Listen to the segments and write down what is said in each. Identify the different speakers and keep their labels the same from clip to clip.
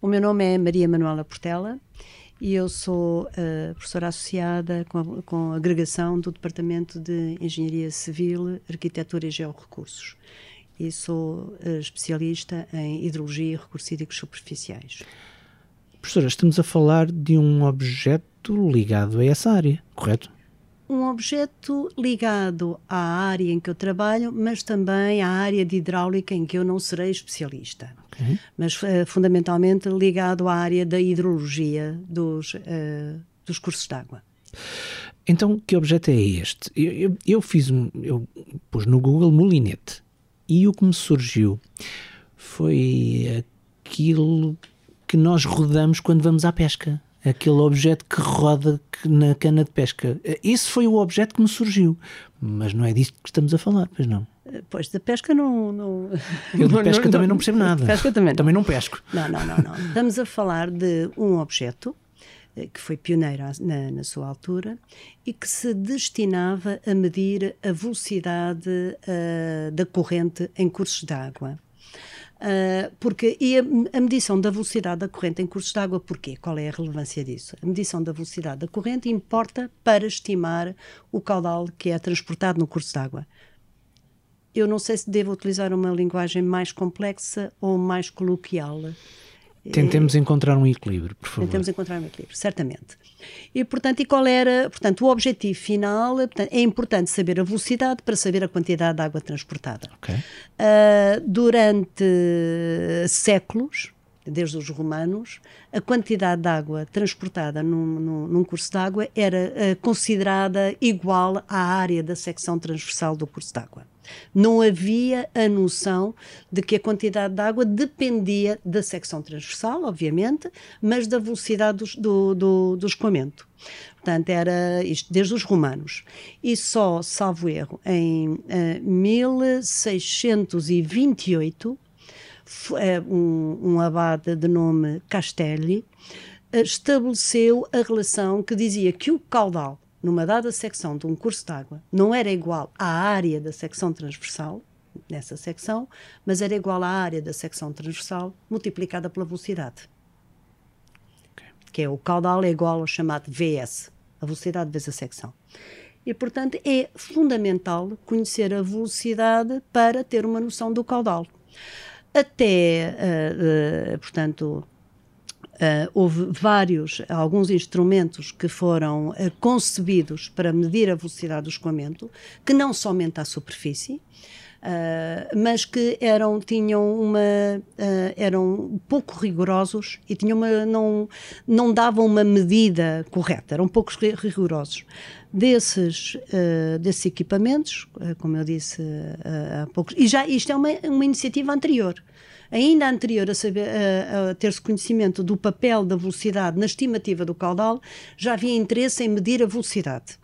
Speaker 1: O meu nome é Maria Manuela Portela e eu sou uh, professora associada com, a, com a agregação do Departamento de Engenharia Civil, Arquitetura e Georrecursos. E sou uh, especialista em hidrologia e recursos hídricos superficiais.
Speaker 2: Professora, estamos a falar de um objeto ligado a essa área, correto?
Speaker 1: um objeto ligado à área em que eu trabalho, mas também à área de hidráulica em que eu não serei especialista. Okay. Mas uh, fundamentalmente ligado à área da hidrologia dos, uh, dos cursos de água.
Speaker 2: Então, que objeto é este? Eu, eu, eu fiz um. Eu pus no Google Molinete e o que me surgiu foi aquilo que nós rodamos quando vamos à pesca aquele objeto que roda na cana de pesca. Esse foi o objeto que me surgiu, mas não é disto que estamos a falar, pois não.
Speaker 1: Pois, da pesca não. não
Speaker 2: Eu de pesca não, também não, percebo nada.
Speaker 1: Pesca também não.
Speaker 2: Também não pesco.
Speaker 1: Não, não, não, não. Estamos a falar de um objeto eh, que foi pioneiro na, na, sua altura e que se destinava a medir a velocidade uh, da corrente em cursos de água. Uh, porque, e a, a, medição da velocidade da corrente em cursos de água, porquê? Qual é a relevância disso? A medição da velocidade da corrente importa para estimar o caudal que é transportado no curso de água. Eu não sei se devo utilizar uma linguagem mais complexa ou mais coloquial.
Speaker 2: Tentemos encontrar um equilíbrio, por favor.
Speaker 1: Tentemos encontrar um equilíbrio, certamente. E, portanto, e qual era, portanto, o objetivo final? Portanto, é importante saber a velocidade para saber a quantidade de água transportada.
Speaker 2: Okay.
Speaker 1: Uh, durante séculos, desde os romanos, a quantidade de água transportada num, num, num curso de água era uh, considerada igual à área da secção transversal do curso de água. Não havia a noção de que a quantidade de água dependia da secção transversal, obviamente, mas da velocidade do, do, do, do escoamento. Portanto, era isto desde os romanos. E só, salvo erro, em uh, eh, 1628, eh, um, um abade de nome Castelli eh, estabeleceu a relação que dizia que o caudal numa dada secção de um curso de água não era igual à área da secção transversal, nessa secção, mas era igual à área da secção transversal multiplicada pela velocidade. Okay. Que é o caudal é igual ao chamado VS, a velocidade vezes a secção. E, portanto, é fundamental conhecer a velocidade para ter uma noção do caudal. Até, uh, uh, portanto, Uh, houve vários, alguns instrumentos que foram uh, concebidos para medir a velocidade do escoamento, que não somente à superfície, Uh, mas que eram tinham uma eram pouco rigorosos e tinham uma, não não davam uma medida correta eram poucos rigorosos. Desses desses equipamentos como eu disse há poucos e já isto é uma, uma iniciativa anterior ainda anterior a, saber, a, a ter-se conhecimento do papel da velocidade na estimativa do caudal, já havia interesse em medir a velocidade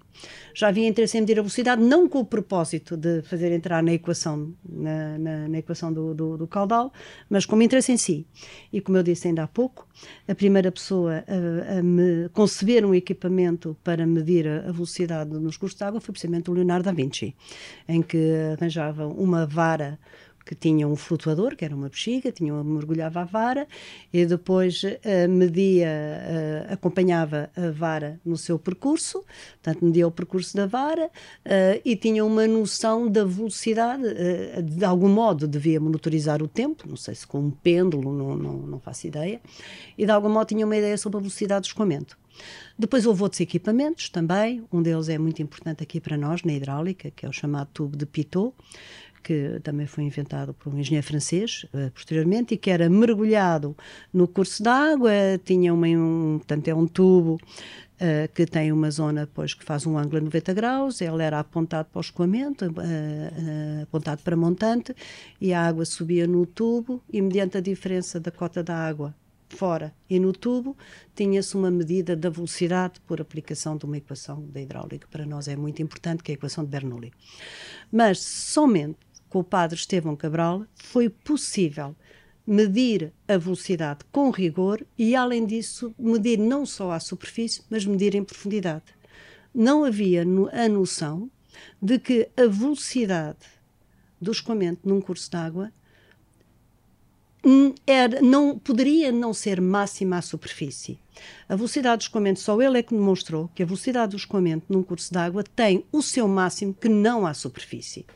Speaker 1: já havia interesse em medir a velocidade, não com o propósito de fazer entrar na equação, na, na, na equação do, do, do, caudal, mas como interesse em si. E como eu disse ainda há pouco, a primeira pessoa a, a me conceber um equipamento para medir a, velocidade nos cursos de água foi precisamente o Leonardo da Vinci, em que arranjava uma vara que tinha um flutuador, que era uma bexiga, tinha uma, mergulhava a vara e depois uh, media, uh, acompanhava a vara no seu percurso, portanto media o percurso da vara uh, e tinha uma noção da velocidade, de algum modo devia monitorizar o tempo, não sei se com um pêndulo, não, não, não faço ideia, e de algum modo tinha uma ideia sobre a velocidade do escoamento. Depois houve outros equipamentos também, um deles é muito importante aqui para nós, na hidráulica, que é o chamado tubo de Pitot, que também foi inventado por um engenheiro francês uh, posteriormente e que era mergulhado no curso d'água, tinha uma, um, portanto, é um tubo Uh, que tem uma zona depois que faz um ângulo a 90 graus, ele era apontado para o escoamento, uh, uh, apontado para montante, e a água subia no tubo, e mediante a diferença da cota da água fora e no tubo, tinha-se uma medida da velocidade por aplicação de uma equação da hidráulica. Para nós é muito importante, que é a equação de Bernoulli. Mas somente com o padre Estevão Cabral, foi possível medir a velocidade com rigor e, além disso, medir não só à superfície, mas medir em profundidade. Não havia a noção de que a velocidade do escoamento num curso de água hum, era, não, poderia não ser máxima à superfície. A velocidade de escoamento, só ele é que demonstrou que a velocidade do escoamento num curso d'água tem o seu máximo que não à superfície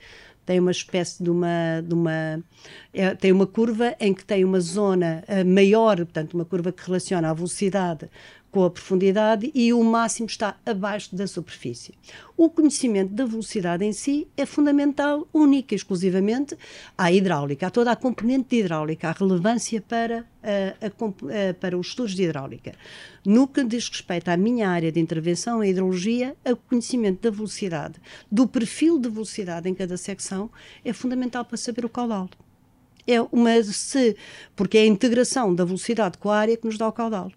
Speaker 1: tem uma espécie de uma, de uma é, tem uma curva em que tem uma zona uh, maior, portanto uma curva que relaciona a velocidade com a profundidade e o máximo está abaixo da superfície. O conhecimento da velocidade em si é fundamental, única e exclusivamente à hidráulica, a toda a componente de hidráulica, a relevância para, a, a, a, para os estudos de hidráulica. No que diz respeito à minha área de intervenção, a hidrologia, o conhecimento da velocidade, do perfil de velocidade em cada secção, é fundamental para saber o caudal é uma se porque é a integração da velocidade com a área que nos dá o caudal.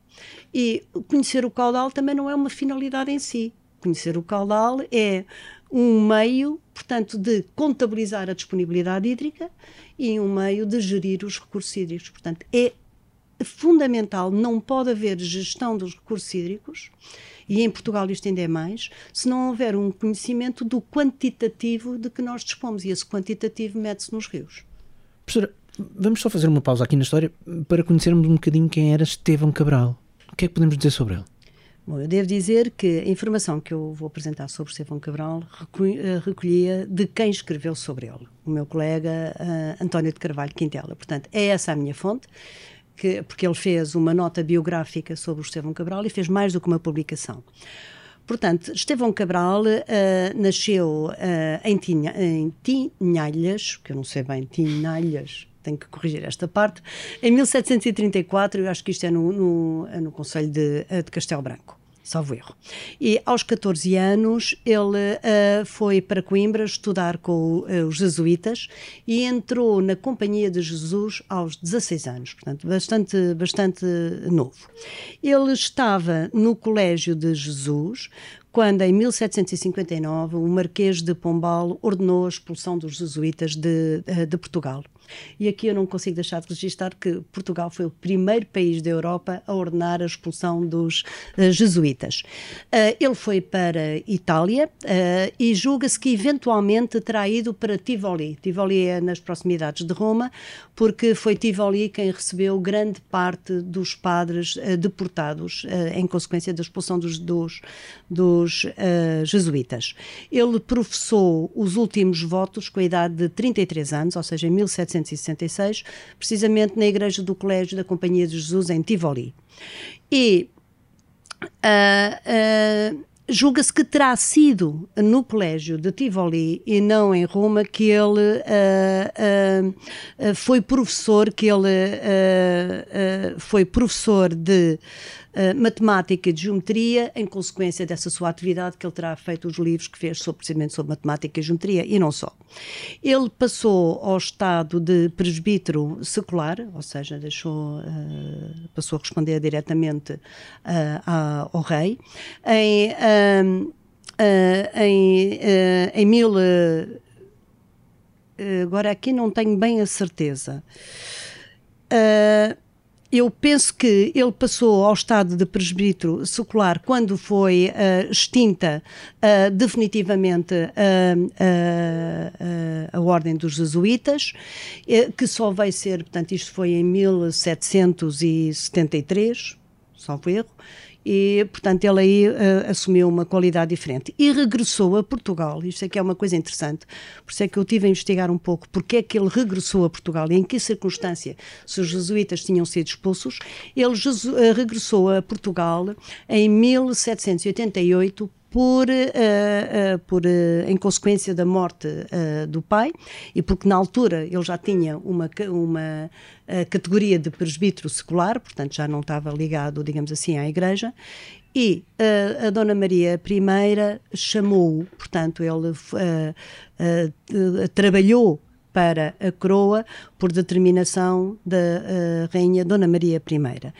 Speaker 1: E conhecer o caudal também não é uma finalidade em si. Conhecer o caudal é um meio, portanto, de contabilizar a disponibilidade hídrica e um meio de gerir os recursos hídricos. Portanto, é fundamental, não pode haver gestão dos recursos hídricos, e em Portugal isto ainda é mais, se não houver um conhecimento do quantitativo de que nós dispomos, e esse quantitativo mede-se nos rios.
Speaker 2: Professora, vamos só fazer uma pausa aqui na história para conhecermos um bocadinho quem era Estevão Cabral. O que é que podemos dizer sobre ele?
Speaker 1: Bom, eu devo dizer que a informação que eu vou apresentar sobre Estevão Cabral eh, recolhia de quem escreveu sobre ele, o meu colega uh, António de Carvalho Quintela. Portanto, é essa a minha fonte, que, porque ele fez uma nota biográfica sobre o Estevão Cabral e fez mais do que uma publicação. Portanto, Estevão Cabral uh, nasceu uh, em, Tinha, em Tinhalhas, que eu não sei bem, Tinhalhas, tenho que corrigir esta parte, em 1734, eu acho que isto é no, no, é no Conselho de, eh, de Castelo Branco salvo erro. E aos 14 anos ele uh, foi para Coimbra estudar com uh, os jesuítas e entrou na Companhia de Jesus aos 16 anos, portanto, bastante, bastante novo. Ele estava no Colégio de Jesus quando, em 1759, o Marquês de Pombal ordenou a expulsão dos jesuítas de, de Portugal. E aqui eu não consigo deixar de registrar que Portugal foi o primeiro país da Europa a ordenar a expulsão dos uh, jesuítas. Uh, ele foi para Itália uh, e julga-se que eventualmente terá ido para Tivoli. Tivoli é nas proximidades de Roma, porque foi Tivoli quem recebeu grande parte dos padres deportados em consequência da expulsão dos, dos, dos jesuítas. Ele professou os últimos votos com a idade de 33 anos, ou seja, em 1700 1966, precisamente na igreja do Colégio da Companhia de Jesus em Tivoli. E uh, uh, julga-se que terá sido no colégio de Tivoli e não em Roma que ele uh, uh, foi professor, que ele uh, foi professor de uh, matemática e de geometria, em consequência dessa sua atividade, que ele terá feito os livros que fez sobre, precisamente sobre matemática e geometria, e não só. Ele passou ao estado de presbítero secular, ou seja, deixou, uh, passou a responder diretamente uh, ao rei, em, em, em mil. agora aqui não tenho bem a certeza. Uh, eu penso que ele passou ao estado de presbítero secular quando foi uh, extinta uh, definitivamente uh, a Ordem dos Jesuítas, que só vai ser, portanto, isto foi em 1773, salvo erro, e, portanto, ele aí uh, assumiu uma qualidade diferente. E regressou a Portugal, isto aqui é uma coisa interessante, por isso é que eu tive a investigar um pouco porque é que ele regressou a Portugal e em que circunstância, se os jesuítas tinham sido expulsos. Ele uh, regressou a Portugal em 1788 por, uh, uh, por uh, em consequência da morte do pai e porque na altura ele já tinha uma, uma categoria de presbítero secular, portanto já não estava ligado, digamos assim, à igreja, e a Dona Maria I chamou, portanto, ele trabalhou para a coroa por determinação da Rainha Dona Maria I.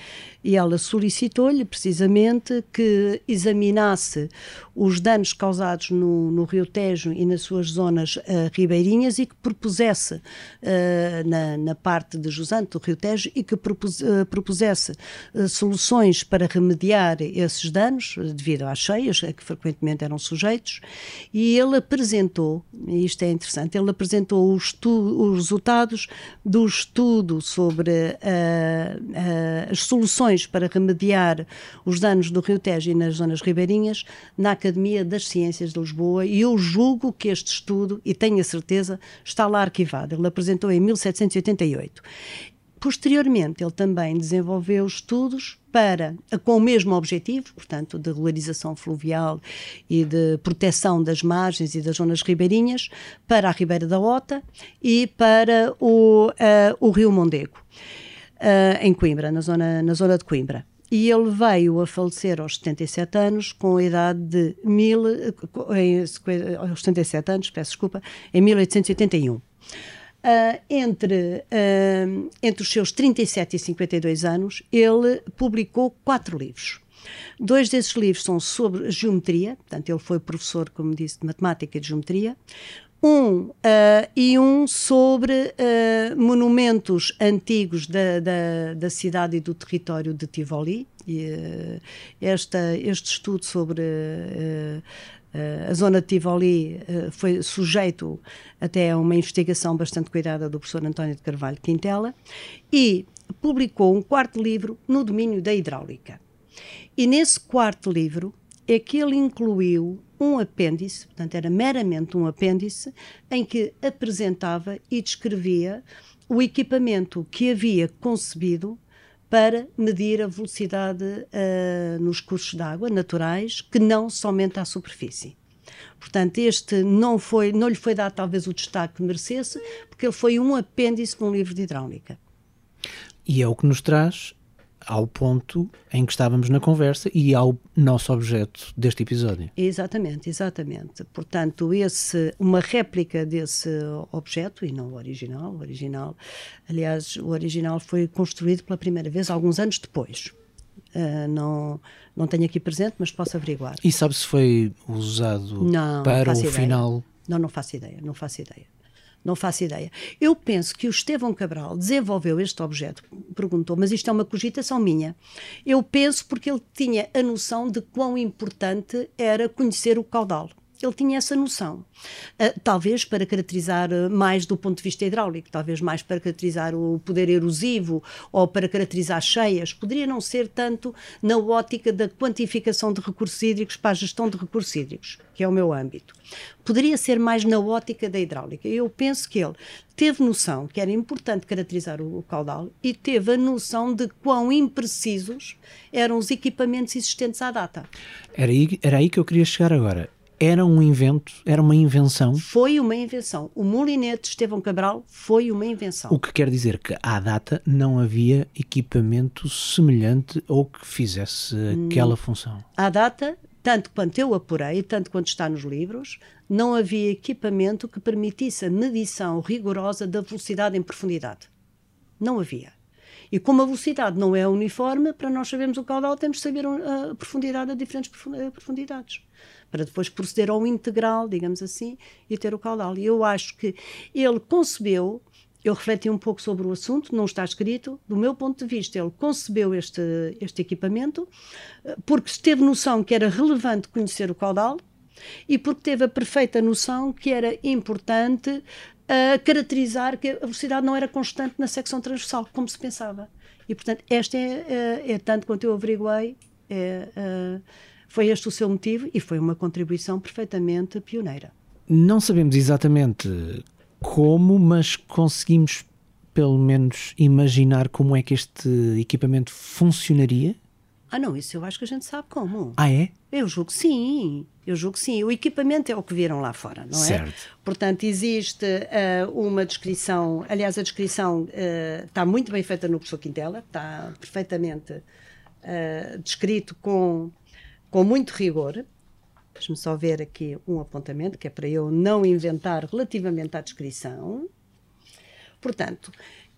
Speaker 1: E ela solicitou-lhe precisamente que examinasse os danos causados no, no Rio Tejo e nas suas zonas uh, ribeirinhas e que propusesse uh, na, na, parte de Jusante do Rio Tejo e que propus, uh, propusesse soluções para remediar esses danos devido às cheias a que frequentemente eram sujeitos. E ele apresentou, e isto é interessante, ele apresentou os os resultados do estudo sobre uh, uh, as soluções para remediar os danos do Rio Tejo e nas zonas ribeirinhas na Academia das Ciências de Lisboa e eu julgo que este estudo, e tenho a certeza, está lá arquivado. Ele apresentou em 1788. Posteriormente, ele também desenvolveu estudos para, com o mesmo objetivo, portanto, de regularização fluvial e de proteção das margens e das zonas ribeirinhas, para a Ribeira da Ota e para o, uh, o Rio Mondego, uh, em Coimbra, na zona, na zona de Coimbra. E ele veio a falecer aos 77 anos, com a idade de mil, em, aos 77 anos, peço desculpa, em 1881. Uh, entre, uh, entre os seus 37 e 52 anos, ele publicou quatro livros. Dois desses livros são sobre geometria, portanto, ele foi professor, como disse, de matemática e de geometria. Um uh, e um sobre monumentos antigos da, da, da, cidade e do território de Tivoli. E, esta, este estudo sobre a zona de Tivoli uh, foi sujeito até a uma investigação bastante cuidada do professor António de Carvalho Quintela e publicou um quarto livro no domínio da hidráulica. E nesse quarto livro é que ele incluiu um apêndice, portanto era meramente um apêndice, em que apresentava e descrevia o equipamento que havia concebido para medir a velocidade uh, nos cursos de água naturais, que não somente à superfície. Portanto, este não, foi, não lhe foi dado talvez o destaque que merecesse, porque ele foi um apêndice de um livro de hidráulica.
Speaker 2: E é o que nos traz ao ponto em que estávamos na conversa e ao nosso objeto deste episódio.
Speaker 1: Exatamente, exatamente. Portanto, esse, uma réplica desse objeto e não o original. O original, aliás, o original foi construído pela primeira vez alguns anos depois. Uh, não, não tenho aqui presente, mas posso averiguar.
Speaker 2: E sabe se foi usado não, para o ideia. final?
Speaker 1: Não, não faço ideia, não faço ideia. Não faço ideia. Eu penso que o Estevão Cabral desenvolveu este objeto, perguntou, mas isto é uma cogitação minha. Eu penso porque ele tinha a noção de quão importante era conhecer o caudal ele tinha essa noção. Uh, talvez para caracterizar uh, mais do ponto de vista hidráulico, talvez mais para caracterizar o poder erosivo ou para caracterizar cheias. Poderia não ser tanto na ótica da quantificação de recursos hídricos para a gestão de recursos hídricos, que é o meu âmbito. Poderia ser mais na ótica da hidráulica. Eu penso que ele teve noção que era importante caracterizar o, o caudal e teve a noção de quão imprecisos eram os equipamentos existentes à data.
Speaker 2: Era aí, era aí que eu queria chegar agora era um invento, era uma invenção.
Speaker 1: Foi uma invenção. O molinete Estevão Cabral foi uma invenção.
Speaker 2: O que quer dizer que à data não havia equipamento semelhante ou que fizesse aquela hum. função.
Speaker 1: À data, tanto quanto eu apurei, tanto quanto está nos livros, não havia equipamento que permitisse a medição rigorosa da velocidade em profundidade. Não havia. E como a velocidade não é uniforme, para nós sabermos o caudal, temos de saber a profundidade a diferentes profundidades para depois proceder ao integral, digamos assim, e ter o caudal. E eu acho que ele concebeu, eu refleti um pouco sobre o assunto, não está escrito, do meu ponto de vista, ele concebeu este, este equipamento eh, porque teve noção que era relevante conhecer o caudal e porque teve a perfeita noção que era importante uh, caracterizar que a velocidade não era constante na secção transversal, como se pensava. E, portanto, esta é, é, é tanto quanto eu averiguei, é, uh, foi este o seu motivo e foi uma contribuição perfeitamente pioneira.
Speaker 2: Não sabemos exatamente como, mas conseguimos pelo menos imaginar como é que este equipamento funcionaria?
Speaker 1: Ah, não, isso eu acho que a gente sabe como.
Speaker 2: Ah, é?
Speaker 1: Eu julgo que sim. Eu julgo sim. O equipamento é o que viram lá fora, não
Speaker 2: certo. é?
Speaker 1: Portanto, existe uh, uma descrição. Aliás, a descrição uh, está muito bem feita no professor Quintela, está perfeitamente uh, descrito com com muito rigor. Deixe-me só ver aqui um apontamento, que é para eu não inventar relativamente à descrição. Portanto,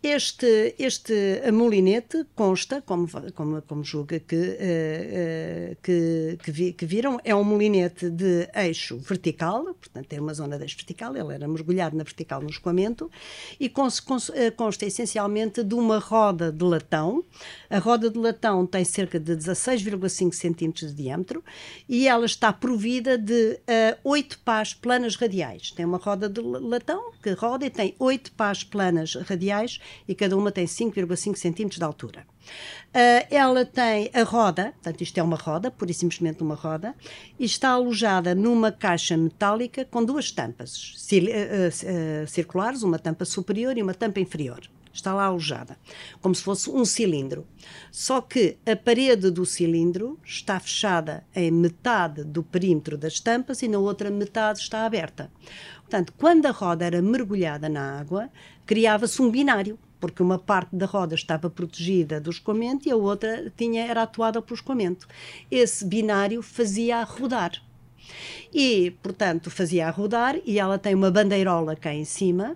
Speaker 1: Este, este molinete consta, como, como, como julga que, uh, uh, que, que, vi, que, viram, é um molinete de eixo vertical, portanto tem uma zona de eixo vertical, ele era mergulhado na vertical no escoamento, e cons, cons, consta essencialmente de uma roda de latão. A roda de latão tem cerca de 16,5 centímetros de diâmetro e ela está provida de uh, 8 pás planas radiais. Tem uma roda de latão que roda e tem 8 pás planas radiais e cada uma tem 5,5 centímetros de altura. Uh, ela tem a roda, portanto, isto é uma roda, pura e simplesmente uma roda, e está alojada numa caixa metálica com duas tampas uh, uh, circulares, uma tampa superior e uma tampa inferior. Está lá alojada, como se fosse um cilindro. Só que a parede do cilindro está fechada em metade do perímetro das tampas e na outra metade está aberta. Portanto, quando a roda era mergulhada na água, criava-se um binário porque uma parte da roda estava protegida do escoamento e a outra tinha, era atuada pelo escoamento. Esse binário fazia rodar. E, portanto, fazia a rodar e ela tem uma bandeirola cá em cima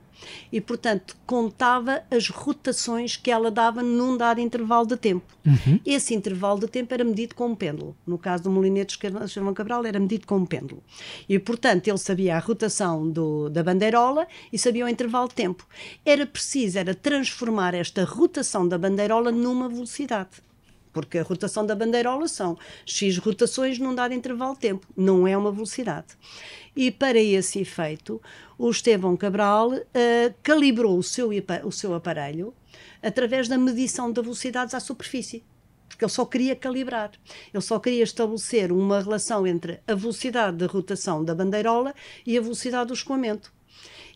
Speaker 1: e, portanto, contava as rotações que ela dava num dado intervalo de tempo. Uhum. Esse intervalo de tempo era medido com um pêndulo. No caso do molinete de Estevão Cabral, era medido com um pêndulo. E, portanto, ele sabia a rotação do, da bandeirola e sabia o intervalo de tempo. Era preciso era transformar esta rotação da bandeirola numa velocidade porque a rotação da bandeirola são X rotações num dado intervalo de tempo, não é uma velocidade. E para esse efeito, o Estevão Cabral uh, calibrou o seu, o seu aparelho através da medição de velocidades à superfície porque ele só queria calibrar, ele só queria estabelecer uma relação entre a velocidade de rotação da bandeirola e a velocidade do escoamento.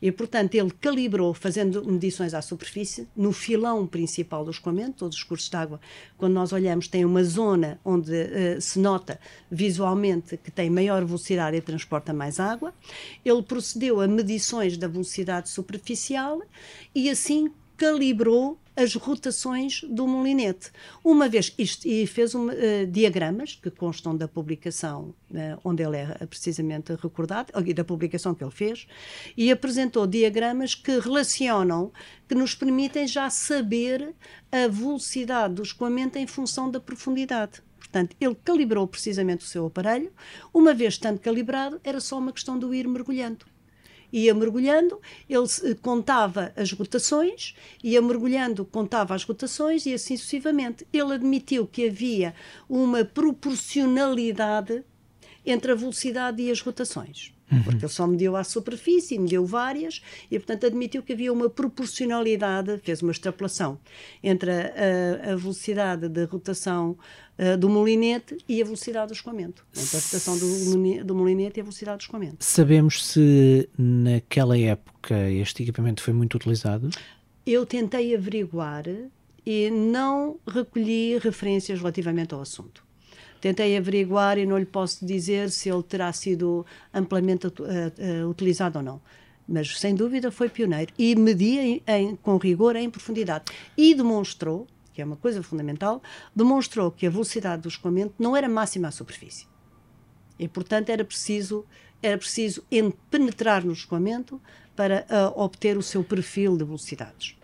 Speaker 1: E, portanto, ele calibrou, fazendo medições à superfície, no filão principal do escoamento, todos os cursos de água, quando nós olhamos, tem uma zona onde uh, se nota visualmente que tem maior velocidade e transporta mais água. Ele procedeu a medições da velocidade superficial e assim calibrou as rotações do molinete. Uma vez isto, e fez um, uh, diagramas que constam da publicação uh, onde ele é precisamente recordado, e da publicação que ele fez, e apresentou diagramas que relacionam, que nos permitem já saber a velocidade do escoamento em função da profundidade. Portanto, ele calibrou precisamente o seu aparelho. Uma vez estando calibrado, era só uma questão de o ir mergulhando ia mergulhando, ele contava as rotações, ia mergulhando, contava as rotações e assim sucessivamente. Ele admitiu que havia uma proporcionalidade entre a velocidade e as rotações. Uhum. Porque ele só mediu à superfície, mediu várias, e portanto admitiu que havia uma proporcionalidade, fez uma extrapolação entre a, a velocidade de rotação uh, do molinete e a velocidade do escoamento. Entre a rotação do, do molinete e a velocidade do escoamento.
Speaker 2: Sabemos se naquela época este equipamento foi muito utilizado?
Speaker 1: Eu tentei averiguar e não recolhi referências relativamente ao assunto. Tentei averiguar e não lhe posso dizer se ele terá sido amplamente uh, uh, utilizado ou não. Mas, sem dúvida, foi pioneiro e media em, em, com rigor em profundidade. E demonstrou, que é uma coisa fundamental, demonstrou que a velocidade do escoamento não era máxima à superfície. E, portanto, era preciso, era preciso penetrar no escoamento para uh, obter o seu perfil de velocidades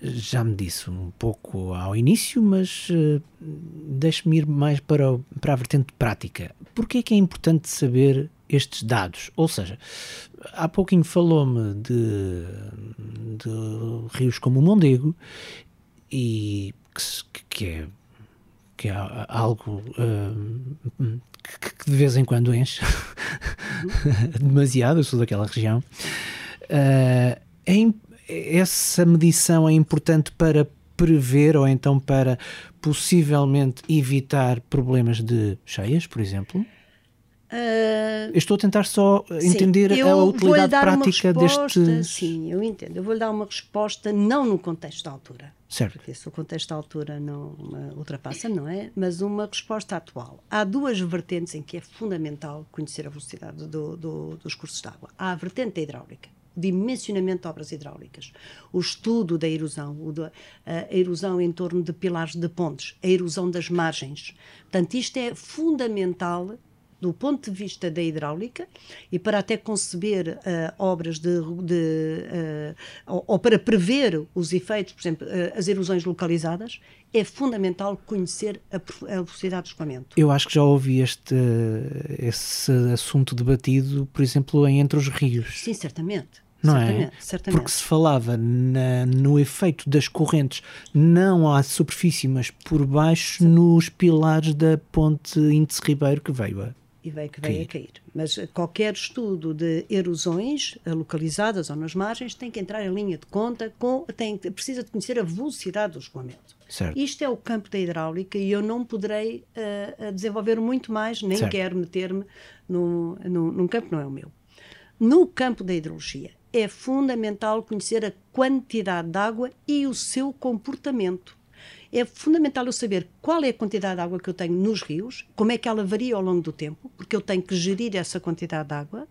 Speaker 2: já me disse um pouco ao início, mas uh, deixe-me ir mais para, para a vertente prática. Porquê é que é importante saber estes dados? Ou seja, há pouquinho falou-me de, de, rios como o Mondego, e que, que é que é algo uh, que, que, de vez em quando enche demasiado, eu sou daquela região. Uh, é, essa medição é importante para prever ou então para possivelmente evitar problemas de cheias, por exemplo? Uh, estou a tentar só entender sim, a utilidade prática deste.
Speaker 1: Sim, eu entendo. Eu vou-lhe dar uma resposta não no contexto da altura.
Speaker 2: Certo.
Speaker 1: Porque se o contexto da altura não ultrapassa, não é? Mas uma resposta atual. Há duas vertentes em que é fundamental conhecer a velocidade do, do, dos cursos de água. Há a vertente da hidráulica dimensionamento de obras hidráulicas, o estudo da erosão, a erosão em torno de pilares de pontes, a erosão das margens. Portanto, isto é fundamental do ponto de vista da hidráulica e para até conceber uh, obras de, de uh, ou, ou, para prever os efeitos, por exemplo, uh, as erosões localizadas, é fundamental conhecer a, a velocidade de escoamento.
Speaker 2: Eu acho que já ouvi este esse assunto debatido, por exemplo, em entre os rios.
Speaker 1: Sim, certamente.
Speaker 2: Não
Speaker 1: é? certamente,
Speaker 2: é?
Speaker 1: Certamente.
Speaker 2: Porque se falava na, no efeito das correntes não à superfície, mas por baixo Sim. nos pilares da ponte Índice Ribeiro que veio a
Speaker 1: e veio que veio a cair. Mas qualquer estudo de erosões localizadas ou nas margens tem que entrar em linha de conta, com, tem, precisa de conhecer a velocidade do escoamento.
Speaker 2: Certo.
Speaker 1: Isto é o campo da hidráulica e eu não poderei uh, desenvolver muito mais, nem certo. quero meter-me no, no, num campo que não é o meu. No campo da hidrologia, é fundamental conhecer a quantidade de água e o seu comportamento. É fundamental eu saber qual é a quantidade de água que eu tenho nos rios, como é que ela varia ao longo do tempo, porque eu tenho que gerir essa quantidade de água.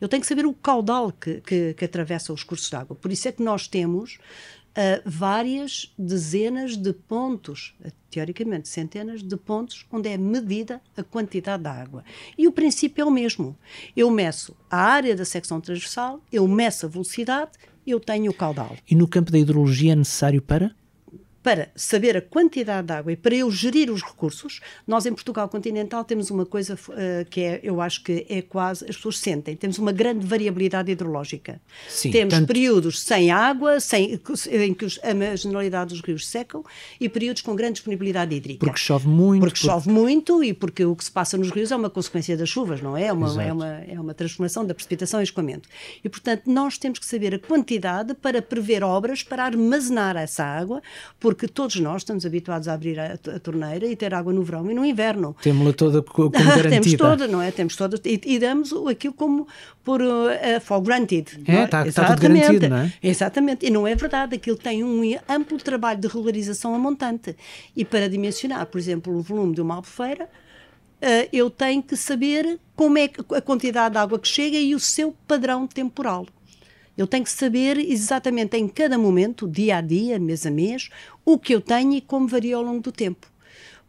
Speaker 1: Eu tenho que saber o caudal que, que, que atravessa os cursos de água. Por isso é que nós temos uh, várias dezenas de pontos, teoricamente centenas de pontos, onde é medida a quantidade de água. E o princípio é o mesmo. Eu meço a área da secção transversal, eu meço a velocidade, eu tenho o caudal.
Speaker 2: E no campo da hidrologia é necessário para?
Speaker 1: Para saber a quantidade de água e para eu gerir os recursos, nós em Portugal continental temos uma coisa uh, que é, eu acho que é quase, as pessoas sentem, temos uma grande variabilidade hidrológica.
Speaker 2: Sim,
Speaker 1: temos
Speaker 2: tanto...
Speaker 1: períodos sem água, sem, em que os, a generalidade dos rios secam, e períodos com grande disponibilidade hídrica.
Speaker 2: Porque chove muito.
Speaker 1: Porque por... chove muito e porque o que se passa nos rios é uma consequência das chuvas, não é? É uma, é uma, é uma transformação da precipitação em escoamento. E, portanto, nós temos que saber a quantidade para prever obras para armazenar essa água, porque porque todos nós estamos habituados a abrir a, a torneira e ter água no verão e no inverno.
Speaker 2: Temos-la toda como garantida.
Speaker 1: Temos toda, não é? Temos toda, e, e damos aquilo como por uh, for granted.
Speaker 2: É, está é? tá tudo garantido, não é?
Speaker 1: Exatamente, e não é verdade, aquilo tem um amplo trabalho de regularização a montante. E para dimensionar, por exemplo, o volume de uma albufeira, Uh, eu tenho que saber como é a quantidade de água que chega e o seu padrão temporal. Eu tenho que saber exatamente em cada momento, dia a dia, mês a mês, o que eu tenho e como varia ao longo do tempo.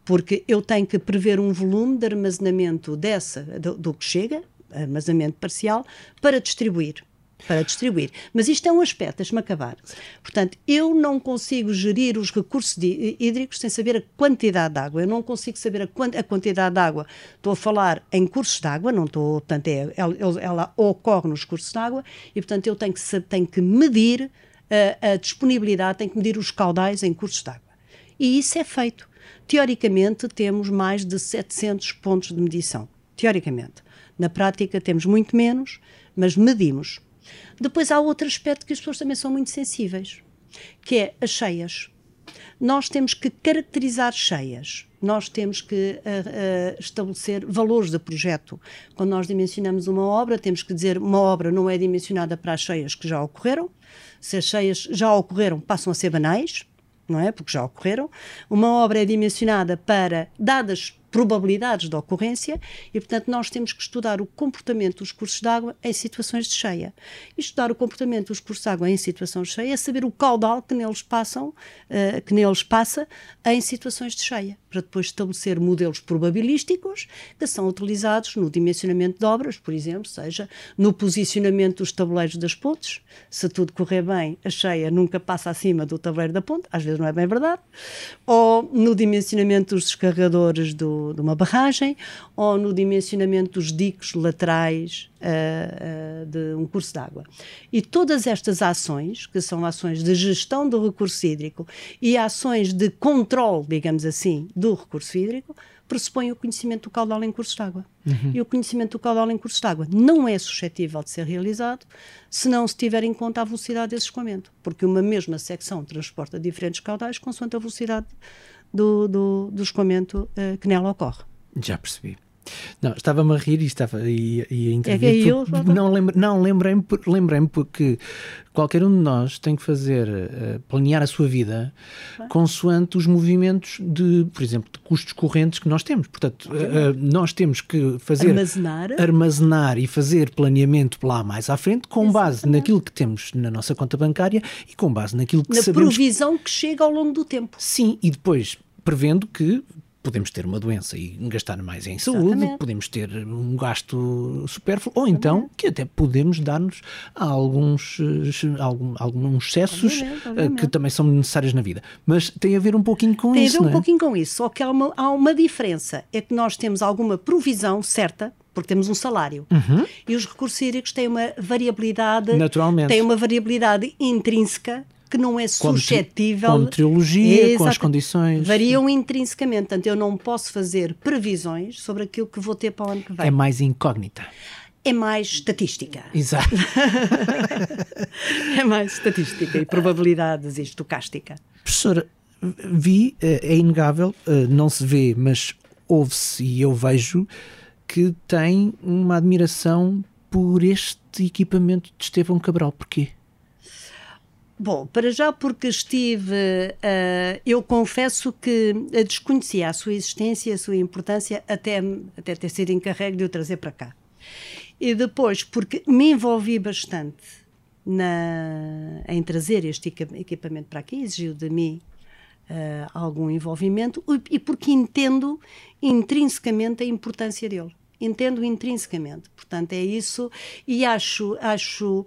Speaker 1: Porque eu tenho que prever um volume de armazenamento dessa, do, do que chega, armazenamento parcial, para distribuir para distribuir. Mas isto é um aspecto, deixe-me acabar. Portanto, eu não consigo gerir os recursos hídricos sem saber a quantidade de água. Eu não consigo saber a, quant a quantidade de água. Estou a falar em cursos de água, não estou, portanto, é, ela, ela, ocorre nos cursos de água e, portanto, eu tenho que, tenho que medir a, a disponibilidade, tenho que medir os caudais em cursos de água. E isso é feito. Teoricamente, temos mais de 700 pontos de medição. Teoricamente. Na prática, temos muito menos, mas medimos. Depois há outro aspecto que as pessoas também são muito sensíveis, que é as cheias. Nós temos que caracterizar cheias, nós temos que uh, uh, estabelecer valores de projeto. Quando nós dimensionamos uma obra, temos que dizer uma obra não é dimensionada para as cheias que já ocorreram. Se as cheias já ocorreram, passam a ser banais, não é? Porque já ocorreram. Uma obra é dimensionada para, dadas probabilidades de ocorrência e, portanto, nós temos que estudar o comportamento dos cursos de água em situações de cheia. E estudar o comportamento dos cursos de água em situações de cheia é saber o caudal que neles passam, uh, que neles passa em situações de cheia, para depois estabelecer modelos probabilísticos que são utilizados no dimensionamento de obras, por exemplo, seja no posicionamento dos tabuleiros das pontes. Se tudo correr bem, a cheia nunca passa acima do tabuleiro da ponte, às vezes não é bem verdade, ou no dimensionamento dos descarregadores do de uma barragem ou no dimensionamento dos diques laterais uh, uh, de um curso de água. E todas estas ações, que são ações de gestão do recurso hídrico e ações de controle, digamos assim, do recurso hídrico, pressupõem o conhecimento do caudal em curso de água. Uhum. E o conhecimento do caudal em curso de água não é suscetível de ser realizado se não se tiver em conta a velocidade desse escoamento, porque uma mesma secção transporta diferentes caudais consoante a velocidade do, do, do escoamento uh, que nela ocorre.
Speaker 2: Já percebi. Não, estava-me a rir e estava e, e a
Speaker 1: intervir.
Speaker 2: É que não, lembra, não lembrei-me lembrei porque qualquer um de nós tem que fazer, uh, planear a sua vida consoante os movimentos de, por exemplo, de custos correntes que nós temos. Portanto, uh, nós temos que fazer
Speaker 1: armazenar.
Speaker 2: armazenar e fazer planeamento lá mais à frente com Exatamente. base naquilo que temos na nossa conta bancária e com base naquilo que
Speaker 1: na
Speaker 2: sabemos.
Speaker 1: Na provisão que chega ao longo do tempo.
Speaker 2: Sim, e depois prevendo que podemos ter uma doença e gastar mais em saúde, Exatamente. podemos ter um gasto supérfluo, ou então que até podemos dar-nos alguns, eh, algum, alguns excessos obviamente, obviamente. que também são necessários na vida. Mas tem a ver um pouquinho com
Speaker 1: tem
Speaker 2: isso.
Speaker 1: Tem a ver um
Speaker 2: é?
Speaker 1: pouquinho com isso, só que há uma, há uma diferença. É que nós temos alguma provisão certa porque temos um salário.
Speaker 2: Uhum.
Speaker 1: E os recursos hídricos têm uma variabilidade,
Speaker 2: Naturalmente.
Speaker 1: têm uma variabilidade intrínseca que não é suscetível.
Speaker 2: Com meteorologia, com as condições.
Speaker 1: Variam intrinsecamente. Portanto, eu não posso fazer previsões sobre aquilo que vou ter para o ano que vem.
Speaker 2: É mais incógnita.
Speaker 1: É mais estatística.
Speaker 2: Exato.
Speaker 1: é mais estatística e probabilidades e estocástica.
Speaker 2: Professora, vi, eh, é inegável, eh, não se vê, mas ouve-se e eu vejo que tem uma admiração por este equipamento de Estevão Cabral. Porquê?
Speaker 1: Bom, para já porque estive, uh, eu confesso que desconhecia a sua existência, a sua importância, até, até ter sido encarregue de o trazer para cá. E depois porque me envolvi bastante na, em trazer este equipamento para aqui, exigiu de mim uh, algum envolvimento e porque entendo intrinsecamente a importância dele entendo intrinsecamente. Portanto, é isso. E acho, acho uh,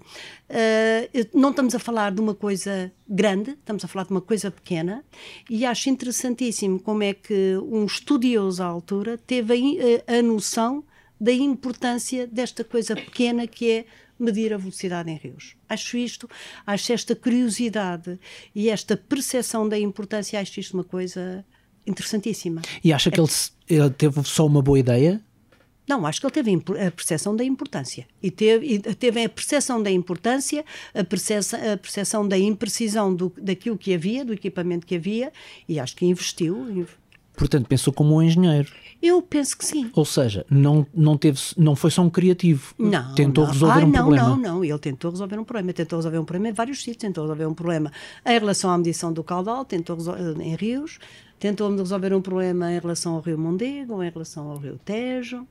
Speaker 1: não estamos a falar de uma coisa grande, estamos a falar de uma coisa pequena, e acho interessantíssimo como é que um estudioso à altura teve a, a noção da importância desta coisa pequena que é medir a velocidade em rios. Acho isto, acho esta curiosidade e esta percepção da importância, acho isto uma coisa interessantíssima.
Speaker 2: E acha que ele, ele teve só uma boa ideia?
Speaker 1: Não, acho que ele teve a percepção da importância. E teve, e teve a percepção da importância, a percepção, a percepção da imprecisão do, daquilo que havia, do equipamento que havia, e acho que investiu.
Speaker 2: Portanto, pensou como um engenheiro.
Speaker 1: Eu penso que sim.
Speaker 2: Ou seja, não, não, teve, não foi só um criativo.
Speaker 1: Não.
Speaker 2: Tentou
Speaker 1: não.
Speaker 2: resolver
Speaker 1: ah,
Speaker 2: um
Speaker 1: não,
Speaker 2: problema.
Speaker 1: Não, não, Ele tentou resolver um problema. Tentou resolver um problema em vários sítios. Tentou resolver um problema em relação à medição do caudal, tentou em rios, tentou resolver um problema em relação ao rio Mondego, em relação ao rio Tejo.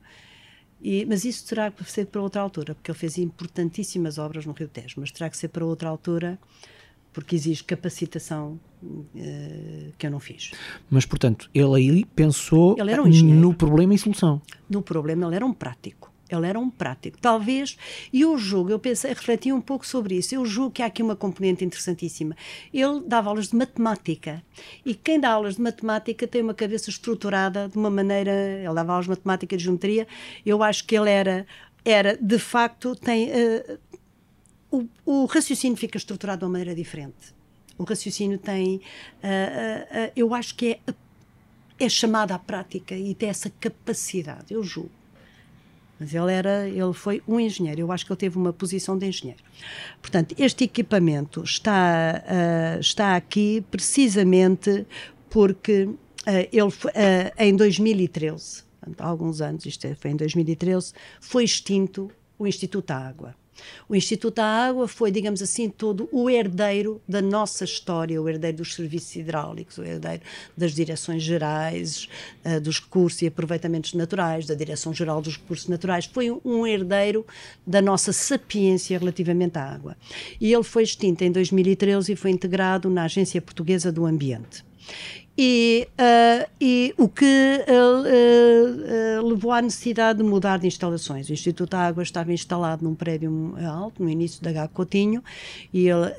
Speaker 1: E, mas isso terá que ser para outra altura, porque ele fez importantíssimas obras no Rio Tejo, mas terá que ser para outra altura, porque exige capacitação uh, que eu não fiz.
Speaker 2: Mas, portanto, ele aí pensou
Speaker 1: ele um
Speaker 2: no problema e solução.
Speaker 1: No problema, ele era um prático. Ele era um prático. Talvez, e eu julgo, eu pensei, refleti um pouco sobre isso, eu julgo que há aqui uma componente interessantíssima. Ele dava aulas de matemática, e quem dá aulas de matemática tem uma cabeça estruturada de uma maneira, ele dava aulas de matemática de geometria, eu acho que ele era, era de facto, tem, uh, o, o raciocínio fica estruturado de uma maneira diferente. O raciocínio tem, uh, uh, eu acho que é, é chamado à prática e tem essa capacidade, eu julgo. Mas ele era, ele foi um engenheiro. Eu acho que ele teve uma posição de engenheiro. Portanto, este equipamento está, uh, está aqui precisamente porque uh, ele uh, em 2013, há alguns anos, isto é, foi em 2013, foi extinto o Instituto da Água. O Instituto da Água foi, digamos assim, todo o herdeiro da nossa história, o herdeiro dos serviços hidráulicos, o herdeiro das direções gerais, uh, dos recursos e aproveitamentos naturais, da Direção-Geral dos Recursos Naturais. Foi um herdeiro da nossa sapiência relativamente à água. E ele foi extinto em 2013 e foi integrado na Agência Portuguesa do Ambiente. E, uh, e, o que uh, uh, levou à necessidade de mudar de instalações. O Instituto da Água estava instalado num prédio alto, no início da H. Coutinho, e ele,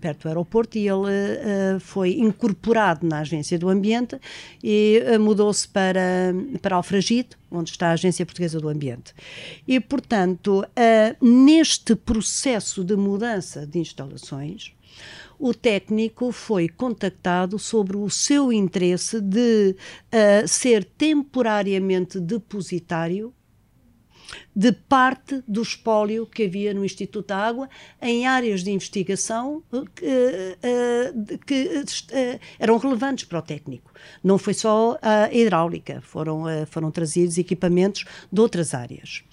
Speaker 1: perto do aeroporto, e ele foi incorporado na Agência do Ambiente e mudou-se para, para Alfragide, onde está a Agência Portuguesa do Ambiente. E, portanto, neste processo de mudança de instalações, o técnico foi contactado sobre o seu interesse de uh, ser temporariamente depositário de parte do espólio que havia no Instituto da Água em áreas de investigação uh, uh, que uh, eram relevantes para o técnico. Não foi só a hidráulica, foram, foram trazidos equipamentos de outras áreas.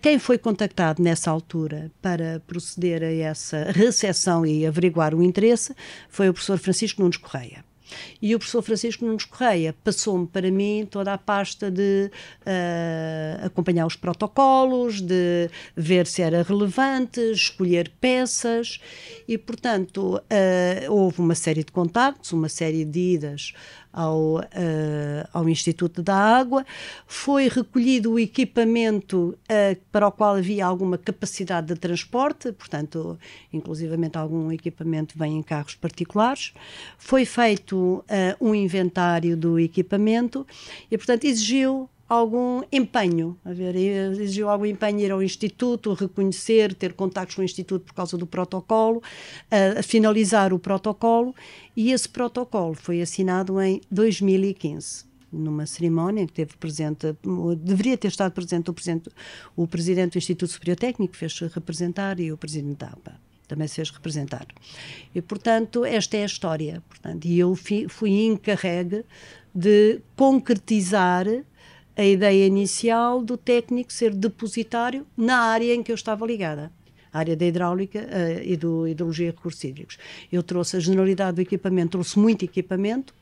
Speaker 1: Quem foi contactado nessa altura para proceder a essa recepção e averiguar o interesse foi o professor Francisco Nunes Correia. E o professor Francisco Nunes Correia passou-me para mim toda a pasta de uh, acompanhar os protocolos, de ver se era relevante, escolher peças. E, portanto, uh, houve uma série de contactos, uma série de idas ao, uh, ao Instituto da Água. Foi recolhido o equipamento uh, para o qual havia alguma capacidade de transporte, portanto, inclusivamente algum equipamento vem em carros particulares. Foi feito uh, um inventário do equipamento e, portanto, exigiu algum empenho, a ver, exigiu algum empenho ir ao Instituto, reconhecer, ter contactos com o Instituto por causa do protocolo, a, a finalizar o protocolo, e esse protocolo foi assinado em 2015 numa cerimónia que teve presente, deveria ter estado presente o presidente, o presidente do Instituto Superior Técnico, fez-se representar, e o presidente da APA também se fez representar. E, portanto, esta é a história. Portanto, e eu fui encarregue de concretizar a ideia inicial do técnico ser depositário na área em que eu estava ligada área da hidráulica uh, e do hidrologia e recursos hídricos. Eu trouxe a generalidade do equipamento, trouxe muito equipamento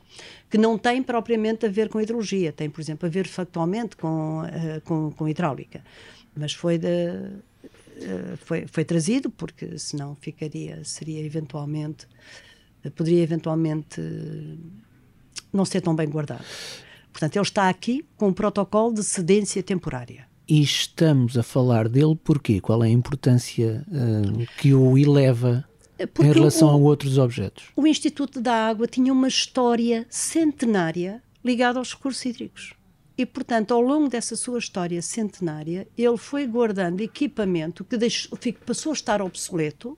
Speaker 1: que não tem propriamente a ver com hidrologia, tem, por exemplo, a ver factualmente com, uh, com, com, hidráulica, mas foi, de, uh, foi, foi trazido porque senão ficaria, seria eventualmente, poderia eventualmente não ser tão bem guardado. Portanto, ele está aqui com um protocolo de cedência temporária.
Speaker 2: E estamos a falar dele porquê? Qual é a importância uh, que o eleva Porque em relação o, a outros objetos?
Speaker 1: O Instituto da Água tinha uma história centenária ligada aos recursos hídricos. E, portanto, ao longo dessa sua história centenária, ele foi guardando equipamento que deixou, passou a estar obsoleto,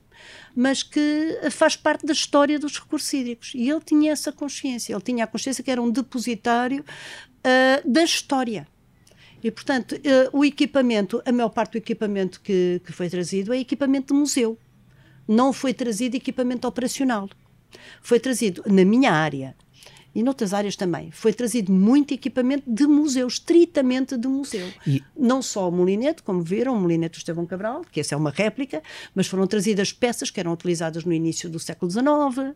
Speaker 1: mas que faz parte da história dos recursos hídricos. E ele tinha essa consciência, ele tinha a consciência que era um depositário uh, da história. E, portanto, uh, o equipamento, a maior parte do equipamento que, que foi trazido é equipamento de museu. Não foi trazido equipamento operacional. Foi trazido na minha área, e noutras áreas também. Foi trazido muito equipamento de museu, estritamente de museu. E... Não só o molinete, como viram, o molinete do Estevão Cabral, que essa é uma réplica, mas foram trazidas peças que eram utilizadas no início do século XIX.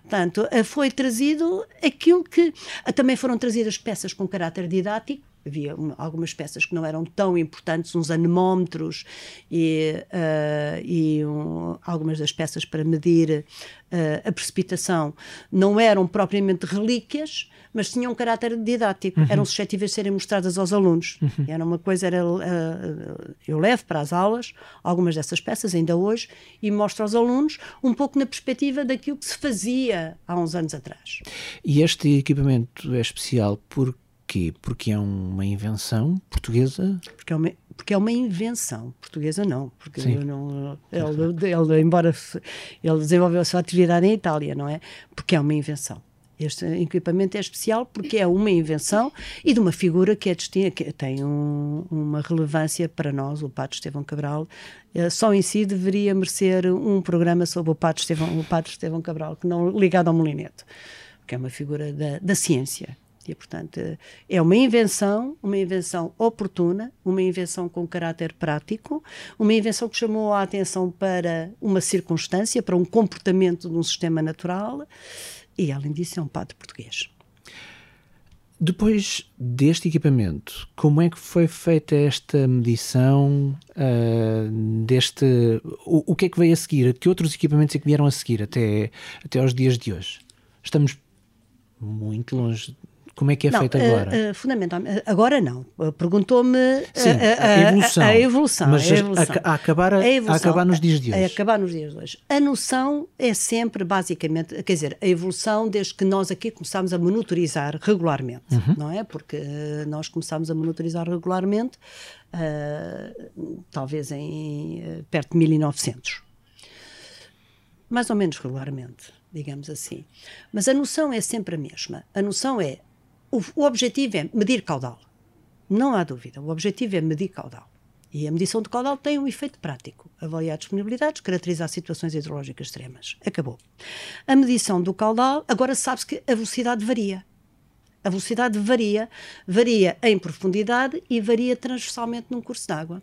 Speaker 1: Portanto, eh, foi trazido aquilo que. Eh, também foram trazidas peças com caráter didático, havia algumas peças que não eram tão importantes, uns anemómetros e, uh, e um, algumas das peças para medir uh, a precipitação não eram propriamente relíquias, mas tinham um caráter didático, uhum. eram suscetíveis de serem mostradas aos alunos. Uhum. Era uma coisa, era, uh, eu levo para as aulas algumas dessas peças ainda hoje e mostro aos alunos um pouco na perspectiva daquilo que se fazia há uns anos atrás.
Speaker 2: E este equipamento é especial porque Porquê? Porque é uma invenção portuguesa?
Speaker 1: Porque é uma, porque é uma invenção portuguesa, não. Porque não, ele, ele, embora ele desenvolveu a sua atividade em Itália, não é? Porque é uma invenção. Este equipamento é especial porque é uma invenção e de uma figura que é que tem um, uma relevância para nós, o Padre Estevão Cabral. Eh, só em si deveria merecer um programa sobre o Padre Estevão, o Padre Estevão Cabral, que não ligado ao molinete, porque é uma figura da, da ciência e, portanto, é uma invenção, uma invenção oportuna, uma invenção com caráter prático, uma invenção que chamou a atenção para uma circunstância, para um comportamento de um sistema natural, e, além disso, é um padre português.
Speaker 2: Depois deste equipamento, como é que foi feita esta medição uh, deste... O, o, que é que veio a seguir? Que outros equipamentos é que vieram a seguir até, até aos dias de hoje? Estamos muito longe como é que é
Speaker 1: não,
Speaker 2: feito agora?
Speaker 1: Uh, uh, fundamentalmente, agora não. Perguntou-me
Speaker 2: a, a, evolução.
Speaker 1: A, evolução.
Speaker 2: Mas
Speaker 1: a, evolução.
Speaker 2: a, acabar, a, evolução, acabar nos dias de hoje.
Speaker 1: A, acabar nos dias de hoje. A noção é sempre, basicamente, quer dizer, a evolução desde que nós aqui começámos a monitorizar regularmente, uhum. não é? Porque uh, nós começámos a monitorizar regularmente, talvez em perto de 1900. Mais ou menos regularmente digamos assim. Mas a noção é sempre a mesma. A noção é o, o objetivo é medir caudal. Não há dúvida. O objetivo é medir caudal. E a medição de caudal tem um efeito prático: avaliar disponibilidades, caracterizar situações hidrológicas extremas. Acabou. A medição do caudal, agora sabe-se que a velocidade varia. A velocidade varia, varia em profundidade e varia transversalmente num curso de água.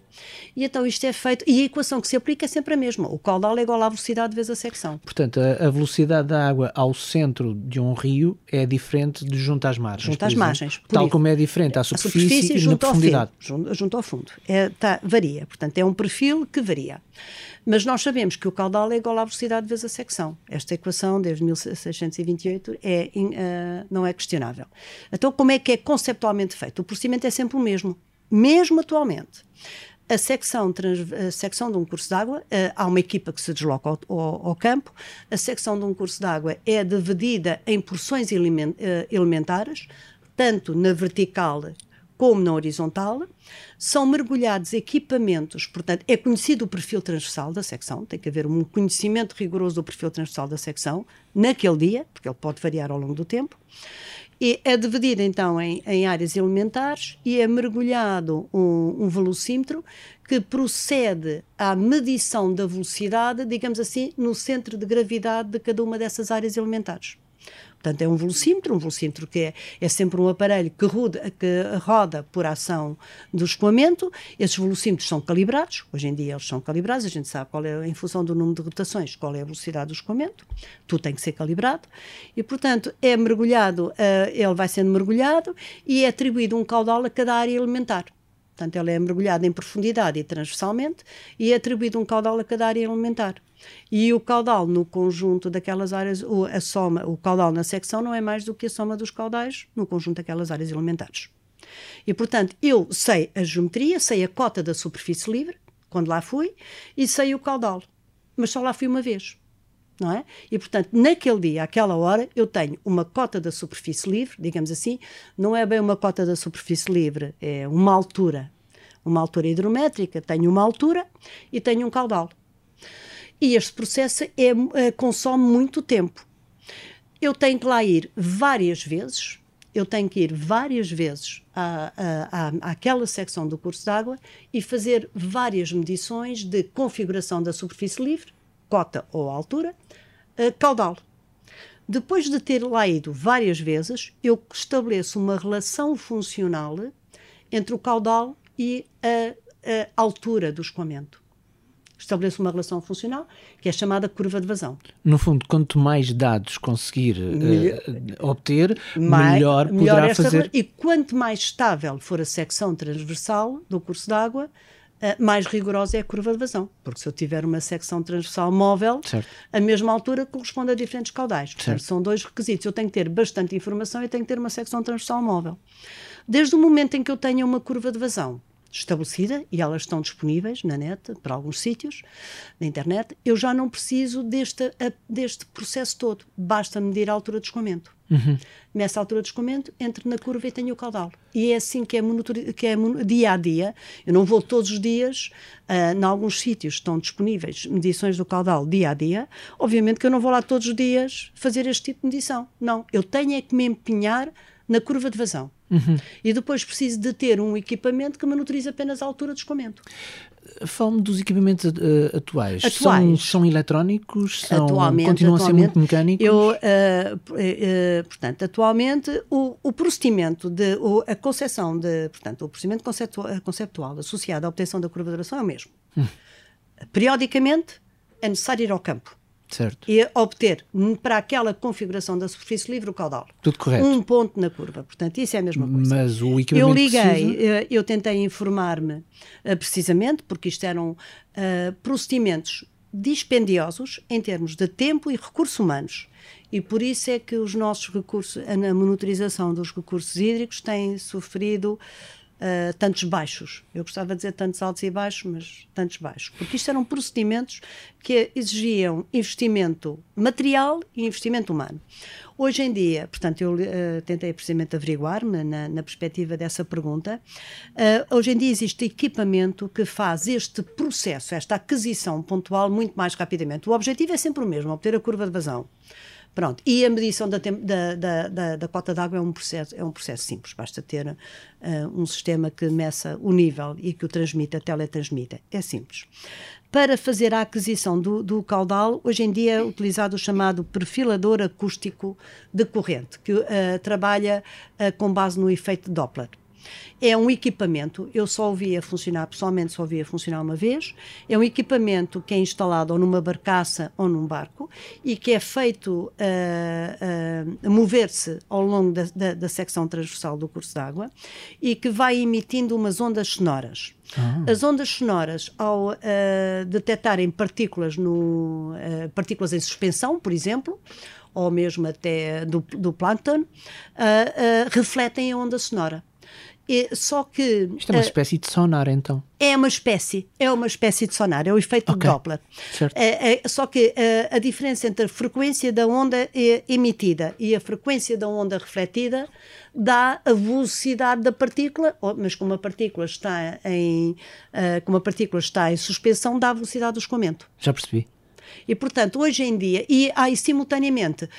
Speaker 1: E então isto é feito, e a equação que se aplica é sempre a mesma. O caudal é igual à velocidade vezes a secção.
Speaker 2: Portanto, a, a velocidade da água ao centro de um rio é diferente de junto às margens.
Speaker 1: Junto às margens.
Speaker 2: Tal isso. como é diferente à superfície, superfície e na profundidade.
Speaker 1: Ao junto, junto ao fundo. É, tá, varia. Portanto, é um perfil que varia. Mas nós sabemos que o caudal é igual à velocidade vezes a secção. Esta equação, desde 1628, é, uh, não é questionável. Então, como é que é conceptualmente feito? O procedimento é sempre o mesmo, mesmo atualmente a secção, a secção de um curso d'água, uh, há uma equipa que se desloca ao, ao, ao, campo, a secção de um curso d'água é dividida em porções element, uh, elementares, tanto na vertical como na horizontal, são mergulhados equipamentos, portanto, é conhecido o perfil transversal da secção, tem que haver um conhecimento rigoroso do perfil transversal da secção, naquele dia, porque ele pode variar ao longo do tempo, e é dividido então em, em áreas elementares e é mergulhado um, um velocímetro que procede à medição da velocidade, digamos assim, no centro de gravidade de cada uma dessas áreas elementares. Portanto, é um velocímetro, um velocímetro que é, é sempre um aparelho que roda, que roda por ação do escoamento. Esses velocímetros são calibrados, hoje em dia eles são calibrados, a gente sabe qual é, em função do número de rotações, qual é a velocidade do escoamento, tudo tem que ser calibrado, e portanto é mergulhado, uh, ele vai sendo mergulhado e é atribuído um caudal a cada área elementar. Portanto, ele é mergulhado em profundidade e transversalmente e é atribuído um caudal a cada área elementar. E o caudal no conjunto daquelas áreas, a soma, o caudal na secção não é mais do que a soma dos caudais no conjunto daquelas áreas elementares. E, portanto, eu sei a geometria, sei a cota da superfície livre, quando lá fui, e sei o caudal. Mas só lá fui uma vez. Não é? E, portanto, naquele dia, àquela hora, eu tenho uma cota da superfície livre, digamos assim, não é bem uma cota da superfície livre, é uma altura. Uma altura hidrométrica, tenho uma altura e tenho um caudal. E este processo é, é, consome muito tempo. Eu tenho que lá ir várias vezes, eu tenho que ir várias vezes à, à, à, àquela secção do curso d'água e fazer várias medições de configuração da superfície livre, cota ou altura, uh, caudal. Depois de ter lá ido várias vezes, eu estabeleço uma relação funcional entre o caudal e a, a altura do escoamento estabeleço uma relação funcional que é chamada curva de vazão.
Speaker 2: No fundo, quanto mais dados conseguir uh, obter, mais, melhor poderá melhor fazer.
Speaker 1: E quanto mais estável for a secção transversal do curso d'água, uh, mais rigorosa é a curva de vazão. Porque se eu tiver uma secção transversal móvel, certo. a mesma altura corresponde a diferentes caudais. Portanto, são dois requisitos. Eu tenho que ter bastante informação e tenho que ter uma secção transversal móvel. Desde o momento em que eu tenho uma curva de vazão estabelecida e elas estão disponíveis na net, para alguns sítios, na internet, eu já não preciso deste, deste processo todo. Basta medir a altura de escoamento. Uhum. Nessa altura de escoamento, entro na curva e tenho o caudal. E é assim que é, que é dia a dia. Eu não vou todos os dias, uh, em alguns sítios estão disponíveis medições do caudal dia a dia. Obviamente que eu não vou lá todos os dias fazer este tipo de medição. Não, eu tenho é que me empenhar na curva de vazão. Uhum. E depois preciso de ter um equipamento que monitorize apenas a altura de escoamento.
Speaker 2: Fale-me dos equipamentos uh, atuais. atuais. São, são eletrónicos? São, atualmente, continuam atualmente, a ser muito mecânicos?
Speaker 1: Eu, uh, uh, portanto, atualmente o, o procedimento de o, a concepção de, portanto, o procedimento conceptual, conceptual associado à obtenção da curva de duração é o mesmo. Hum. Periodicamente é necessário ir ao campo
Speaker 2: Certo.
Speaker 1: e obter para aquela configuração da superfície livre o caudal.
Speaker 2: Tudo correto.
Speaker 1: Um ponto na curva. Portanto, isso é a mesma coisa.
Speaker 2: Mas o equipamento
Speaker 1: Eu liguei,
Speaker 2: precisa...
Speaker 1: Eh, eu tentei informar-me uh, precisamente, porque isto eram uh, procedimentos dispendiosos em termos de tempo e recursos humanos. E por isso é que os nossos recursos, a monitorização dos recursos hídricos tem sofrido uh, tantos baixos. Eu gostava de dizer tantos altos e baixos, mas tantos baixos. Porque isto eram procedimentos que exigiam investimento material e investimento humano. Hoje em dia, portanto, eu uh, tentei precisamente averiguar-me na, na, perspectiva dessa pergunta, uh, hoje em dia existe equipamento que faz este processo, esta aquisição pontual muito mais rapidamente. O objetivo é sempre o mesmo, obter a curva de vazão. Pronto. E a medição da, da, da, da, da cota d'água é um processo, é um processo simples. Basta ter uh, um sistema que meça o nível e que o transmita, teletransmita. É simples. Para fazer a aquisição do, do caudal, hoje em dia é utilizado o chamado perfilador acústico de corrente, que uh, trabalha uh, com base no efeito Doppler. É um equipamento, eu só ouvia funcionar, pessoalmente só ouvia funcionar uma vez. É um equipamento que é instalado ou numa barcaça ou num barco e que é feito uh, uh, mover-se ao longo da, da, da, secção transversal do curso d'água e que vai emitindo umas ondas sonoras. Ah. As ondas sonoras, ao uh, detectarem partículas, no, uh, partículas em suspensão, por exemplo, ou mesmo até do, do plâncton, uh, refletem a onda sonora. E, só que.
Speaker 2: Isto é uma uh, espécie de sonar, então.
Speaker 1: É uma espécie, é uma espécie de sonar, é o efeito okay. de Doppler.
Speaker 2: Certo.
Speaker 1: É, é, só que uh, a diferença entre a frequência da onda emitida e a frequência da onda refletida dá a velocidade da partícula, mas como a partícula está em, como a partícula está em suspensão, dá a velocidade do escoamento.
Speaker 2: Já percebi.
Speaker 1: E, portanto, hoje em dia, e aí simultaneamente, uh,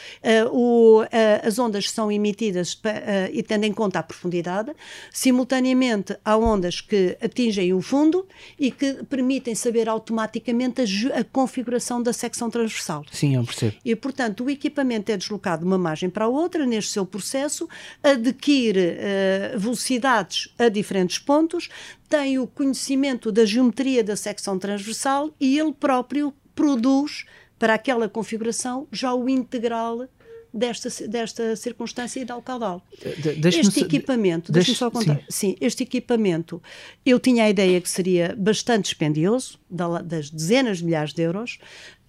Speaker 1: o, uh, as ondas são emitidas uh, e tendo em conta a profundidade, simultaneamente há ondas que atingem o fundo e que permitem saber automaticamente a, a configuração da secção transversal.
Speaker 2: Sim, eu percebo.
Speaker 1: E, portanto, o equipamento é deslocado de uma margem para a outra, neste seu processo, adquire velocidades a diferentes pontos, tem o conhecimento da geometria da secção transversal e ele próprio produz para aquela configuração já o integral desta, desta circunstância e da caudal. De, este equipamento, deixa-me só contar, sim. sim. este equipamento, eu tinha a ideia que seria bastante dispendioso, das dezenas de milhares de euros,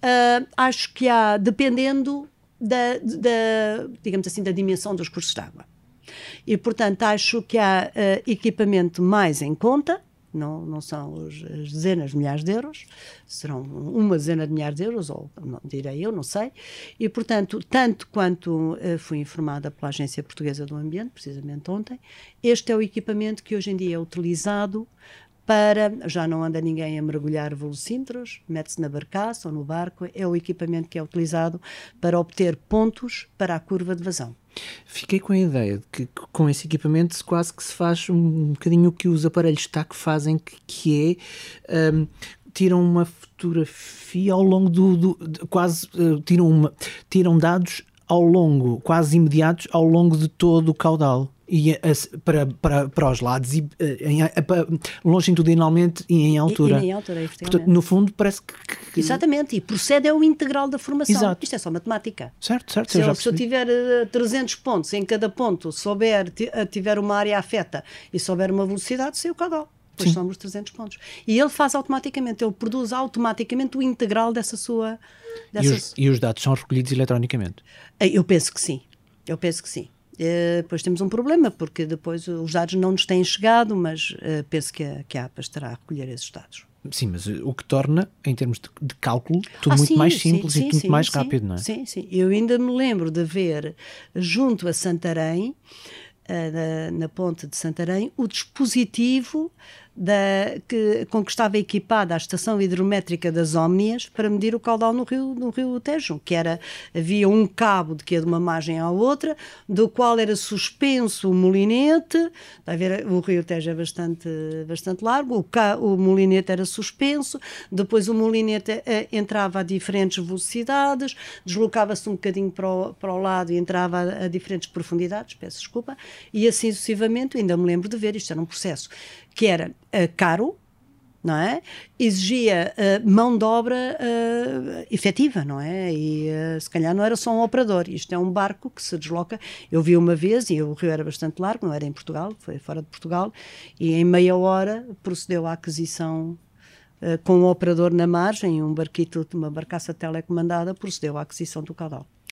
Speaker 1: uh, acho que há, dependendo da, da, digamos assim, da dimensão dos cursos de água. E, portanto, acho que há uh, equipamento mais em conta, não, não são as dezenas de milhares de euros, serão uma dezena de milhares de euros, ou não, direi eu, não sei. E, portanto, tanto quanto uh, fui informada pela Agência Portuguesa do Ambiente, precisamente ontem, este é o equipamento que hoje em dia é utilizado para. Já não anda ninguém a mergulhar velocímetros, mete-se na barcaça ou no barco, é o equipamento que é utilizado para obter pontos para a curva de vazão.
Speaker 2: Fiquei com a ideia de que com esse equipamento quase que se faz um bocadinho o que os aparelhos TAC fazem, que, que é um, tiram uma fotografia ao longo do, do de, quase uh, tiram, uma, tiram dados ao longo, quase imediatos, ao longo de todo o caudal e para, para, para os lados e eh, em, longitudinalmente e em altura.
Speaker 1: E, e em altura,
Speaker 2: Portanto, no fundo, parece que,
Speaker 1: que, Exatamente, e procede ao integral da formação. Exato. Isto é só matemática.
Speaker 2: Certo, certo.
Speaker 1: Se eu, se eu tiver 300 eh, pontos, em cada ponto souber, eh, tiver uma área afeta e souber uma velocidade, sei o caudal. Depois Sim. somos 300 pontos. E ele faz automaticamente, ele produz automaticamente o integral dessa sua. Dessa...
Speaker 2: E, os, e os dados são recolhidos eletronicamente?
Speaker 1: Eu penso que sim. Eu penso que sim. Uh, depois temos um problema, porque depois os dados não nos têm chegado, mas uh, penso que a, que a APA estará a recolher esses dados.
Speaker 2: Sim, mas o que torna, em termos de, de cálculo, tudo ah, muito sim, mais simples sim, e sim, muito mais rápido, não é?
Speaker 1: Sim, sim. Eu ainda me lembro de ver junto a Santarém, na, na ponte de Santarém, o dispositivo da, que, estava equipada a estação hidrométrica das Ómnias para medir o caudal no rio, no rio Tejo, que era, havia um cabo de que de uma margem à outra, do qual era suspenso o molinete, a ver, o rio Tejo é bastante, bastante largo, o, ca, o molinete era suspenso, depois o molinete eh, entrava a diferentes velocidades, deslocava-se um bocadinho para o, para o lado e entrava a, a diferentes profundidades, peço desculpa, e assim sucessivamente, ainda me lembro de ver, isto era um processo que era uh, caro, não é? Exigia uh, mão de obra uh, efetiva, não é? E uh, se calhar não era só um operador. Isto é um barco que se desloca. Eu vi uma vez, e o rio era bastante largo, não era em Portugal, foi fora de Portugal, e em meia hora procedeu à aquisição com um operador na margem, um barquito, uma barcaça telecomandada, procedeu à aquisição do caudal.